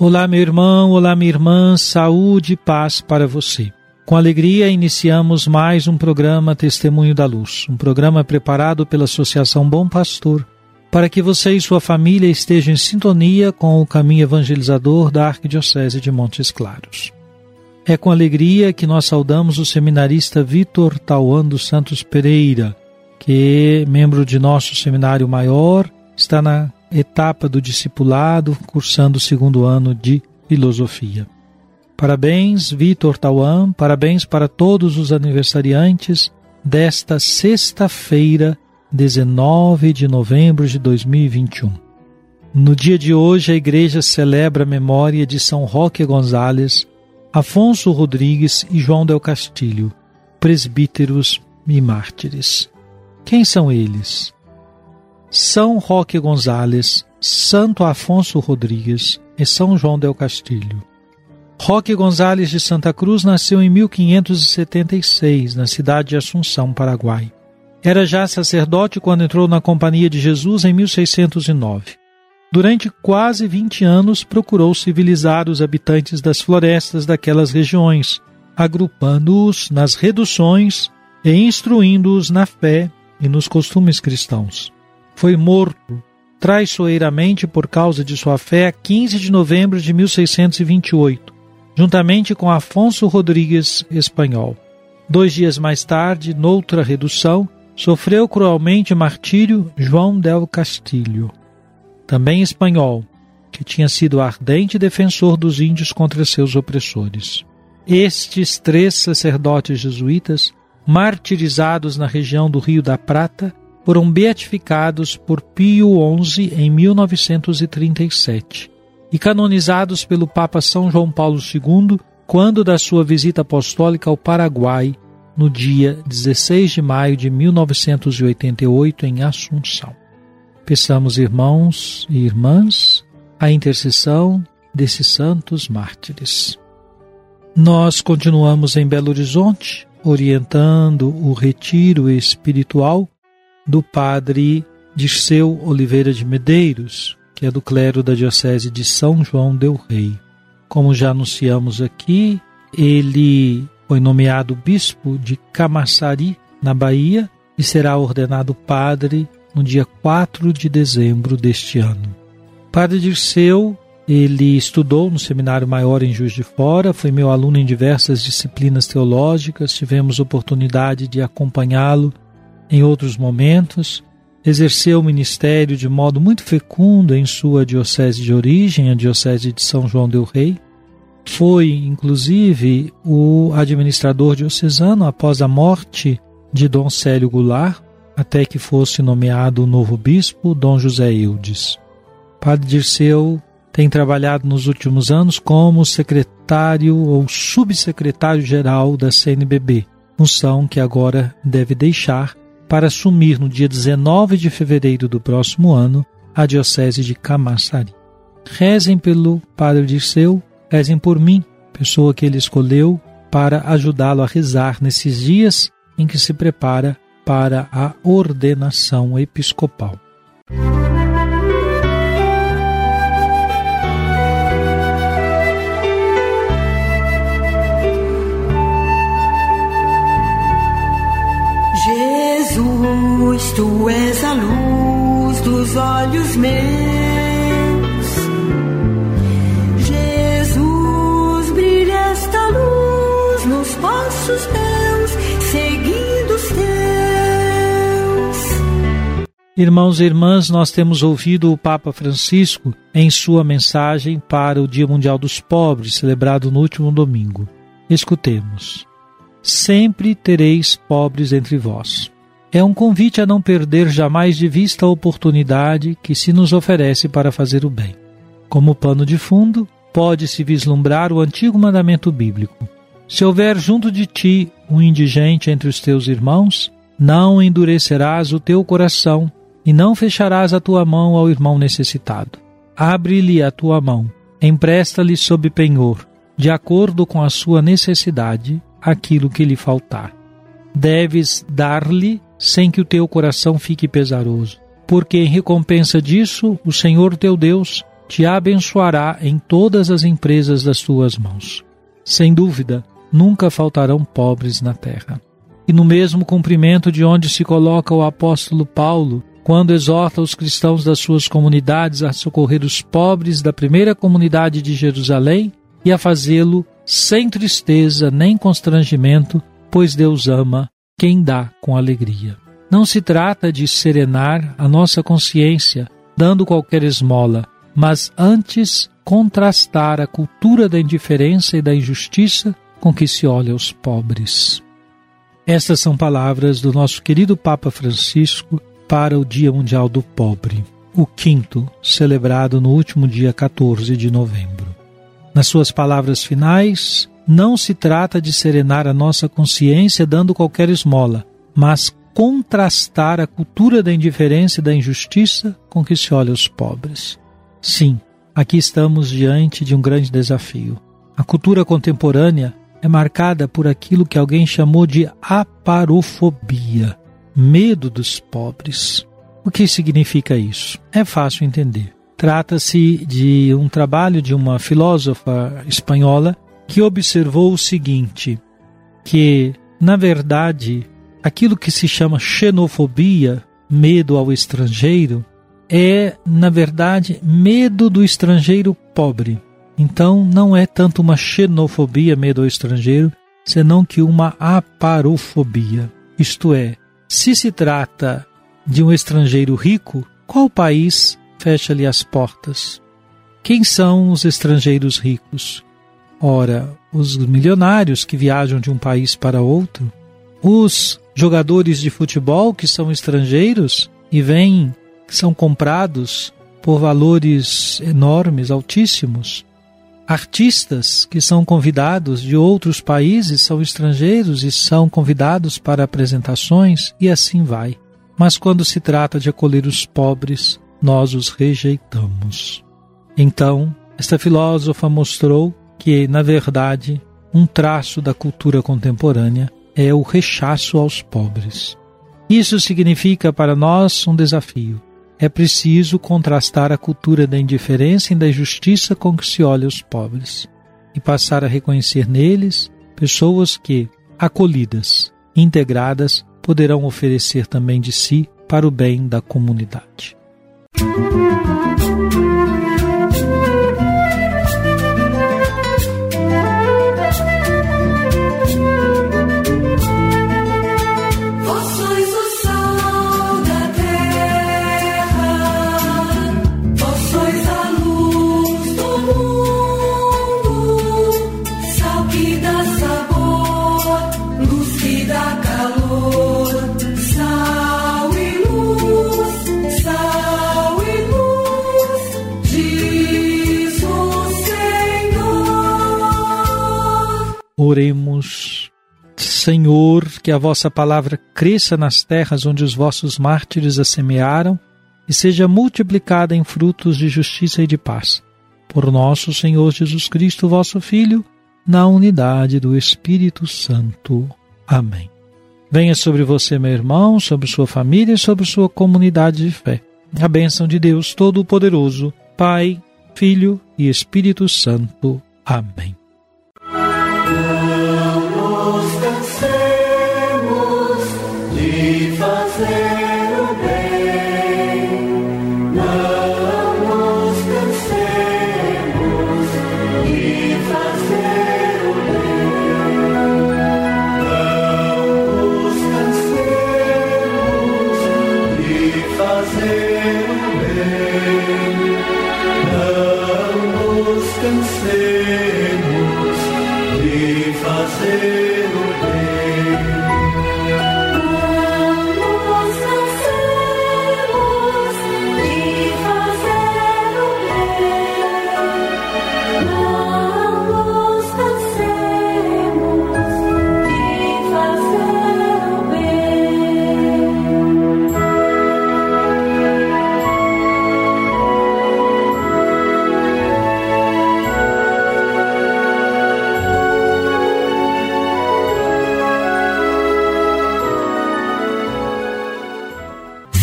Olá, meu irmão, olá, minha irmã, saúde e paz para você. Com alegria, iniciamos mais um programa Testemunho da Luz, um programa preparado pela Associação Bom Pastor, para que você e sua família estejam em sintonia com o caminho evangelizador da Arquidiocese de Montes Claros. É com alegria que nós saudamos o seminarista Vitor Tauan dos Santos Pereira, que, membro de nosso seminário maior, está na etapa do discipulado, cursando o segundo ano de filosofia. Parabéns, Vitor Tauan, parabéns para todos os aniversariantes desta sexta-feira, 19 de novembro de 2021. No dia de hoje, a igreja celebra a memória de São Roque Gonzales, Afonso Rodrigues e João del Castilho, presbíteros e mártires. Quem são eles? São Roque Gonzales, Santo Afonso Rodrigues e São João del Castilho. Roque Gonzales de Santa Cruz nasceu em 1576, na cidade de Assunção, Paraguai. Era já sacerdote quando entrou na Companhia de Jesus em 1609. Durante quase 20 anos procurou civilizar os habitantes das florestas daquelas regiões, agrupando-os nas reduções e instruindo-os na fé e nos costumes cristãos. Foi morto traiçoeiramente por causa de sua fé a 15 de novembro de 1628, juntamente com Afonso Rodrigues Espanhol. Dois dias mais tarde, noutra redução, sofreu cruelmente martírio João del Castilho, também espanhol, que tinha sido ardente defensor dos índios contra seus opressores. Estes três sacerdotes jesuítas, martirizados na região do Rio da Prata, foram beatificados por Pio XI em 1937 e canonizados pelo Papa São João Paulo II quando da sua visita apostólica ao Paraguai no dia 16 de maio de 1988 em Assunção. Peçamos, irmãos e irmãs, a intercessão desses santos mártires. Nós continuamos em Belo Horizonte, orientando o retiro espiritual do padre Dirceu Oliveira de Medeiros, que é do clero da Diocese de São João del Rei. Como já anunciamos aqui, ele foi nomeado bispo de Camaçari, na Bahia, e será ordenado padre no dia 4 de dezembro deste ano. Padre Dirceu, ele estudou no Seminário Maior em Juiz de Fora, foi meu aluno em diversas disciplinas teológicas, tivemos oportunidade de acompanhá-lo em outros momentos, exerceu o ministério de modo muito fecundo em sua diocese de origem, a diocese de São João del Rei. Foi, inclusive, o administrador diocesano após a morte de Dom Célio Goulart, até que fosse nomeado o novo bispo, Dom José Eudes. Padre Dirceu tem trabalhado nos últimos anos como secretário ou subsecretário-geral da CNBB, função que agora deve deixar para assumir no dia 19 de fevereiro do próximo ano a Diocese de Camaçari. Rezem pelo Padre Dirceu, rezem por mim, pessoa que ele escolheu para ajudá-lo a rezar nesses dias em que se prepara para a ordenação episcopal. Irmãos e irmãs, nós temos ouvido o Papa Francisco em sua mensagem para o Dia Mundial dos Pobres, celebrado no último domingo. Escutemos. Sempre tereis pobres entre vós. É um convite a não perder jamais de vista a oportunidade que se nos oferece para fazer o bem. Como pano de fundo, pode-se vislumbrar o antigo mandamento bíblico: Se houver junto de ti um indigente entre os teus irmãos, não endurecerás o teu coração e não fecharás a tua mão ao irmão necessitado. Abre-lhe a tua mão, empresta-lhe sob penhor, de acordo com a sua necessidade, aquilo que lhe faltar. Deves dar-lhe sem que o teu coração fique pesaroso, porque em recompensa disso o Senhor teu Deus te abençoará em todas as empresas das tuas mãos. Sem dúvida, nunca faltarão pobres na terra. E no mesmo cumprimento de onde se coloca o apóstolo Paulo, quando exorta os cristãos das suas comunidades a socorrer os pobres da primeira comunidade de Jerusalém e a fazê-lo sem tristeza nem constrangimento, pois Deus ama quem dá com alegria. Não se trata de serenar a nossa consciência dando qualquer esmola, mas antes contrastar a cultura da indiferença e da injustiça com que se olha os pobres. Estas são palavras do nosso querido Papa Francisco para o Dia Mundial do Pobre, o quinto, celebrado no último dia 14 de novembro. Nas suas palavras finais, não se trata de serenar a nossa consciência dando qualquer esmola, mas contrastar a cultura da indiferença e da injustiça com que se olha os pobres. Sim, aqui estamos diante de um grande desafio. A cultura contemporânea é marcada por aquilo que alguém chamou de aparofobia, medo dos pobres. O que significa isso? É fácil entender. Trata-se de um trabalho de uma filósofa espanhola que observou o seguinte: que, na verdade, aquilo que se chama xenofobia, medo ao estrangeiro, é, na verdade, medo do estrangeiro pobre. Então, não é tanto uma xenofobia, medo ao estrangeiro, senão que uma aparofobia. Isto é, se se trata de um estrangeiro rico, qual país fecha-lhe as portas? Quem são os estrangeiros ricos? Ora, os milionários que viajam de um país para outro, os jogadores de futebol que são estrangeiros e vêm, são comprados por valores enormes, altíssimos. Artistas que são convidados de outros países são estrangeiros e são convidados para apresentações e assim vai. Mas quando se trata de acolher os pobres, nós os rejeitamos. Então, esta filósofa mostrou que, na verdade, um traço da cultura contemporânea é o rechaço aos pobres. Isso significa para nós um desafio. É preciso contrastar a cultura da indiferença e da injustiça com que se olha os pobres e passar a reconhecer neles pessoas que, acolhidas, integradas, poderão oferecer também de si para o bem da comunidade. Música Oremos. Senhor, que a vossa palavra cresça nas terras onde os vossos mártires a semearam e seja multiplicada em frutos de justiça e de paz. Por nosso Senhor Jesus Cristo, vosso Filho, na unidade do Espírito Santo. Amém. Venha sobre você, meu irmão, sobre sua família e sobre sua comunidade de fé. A bênção de Deus Todo-Poderoso, Pai, Filho e Espírito Santo. Amém. Não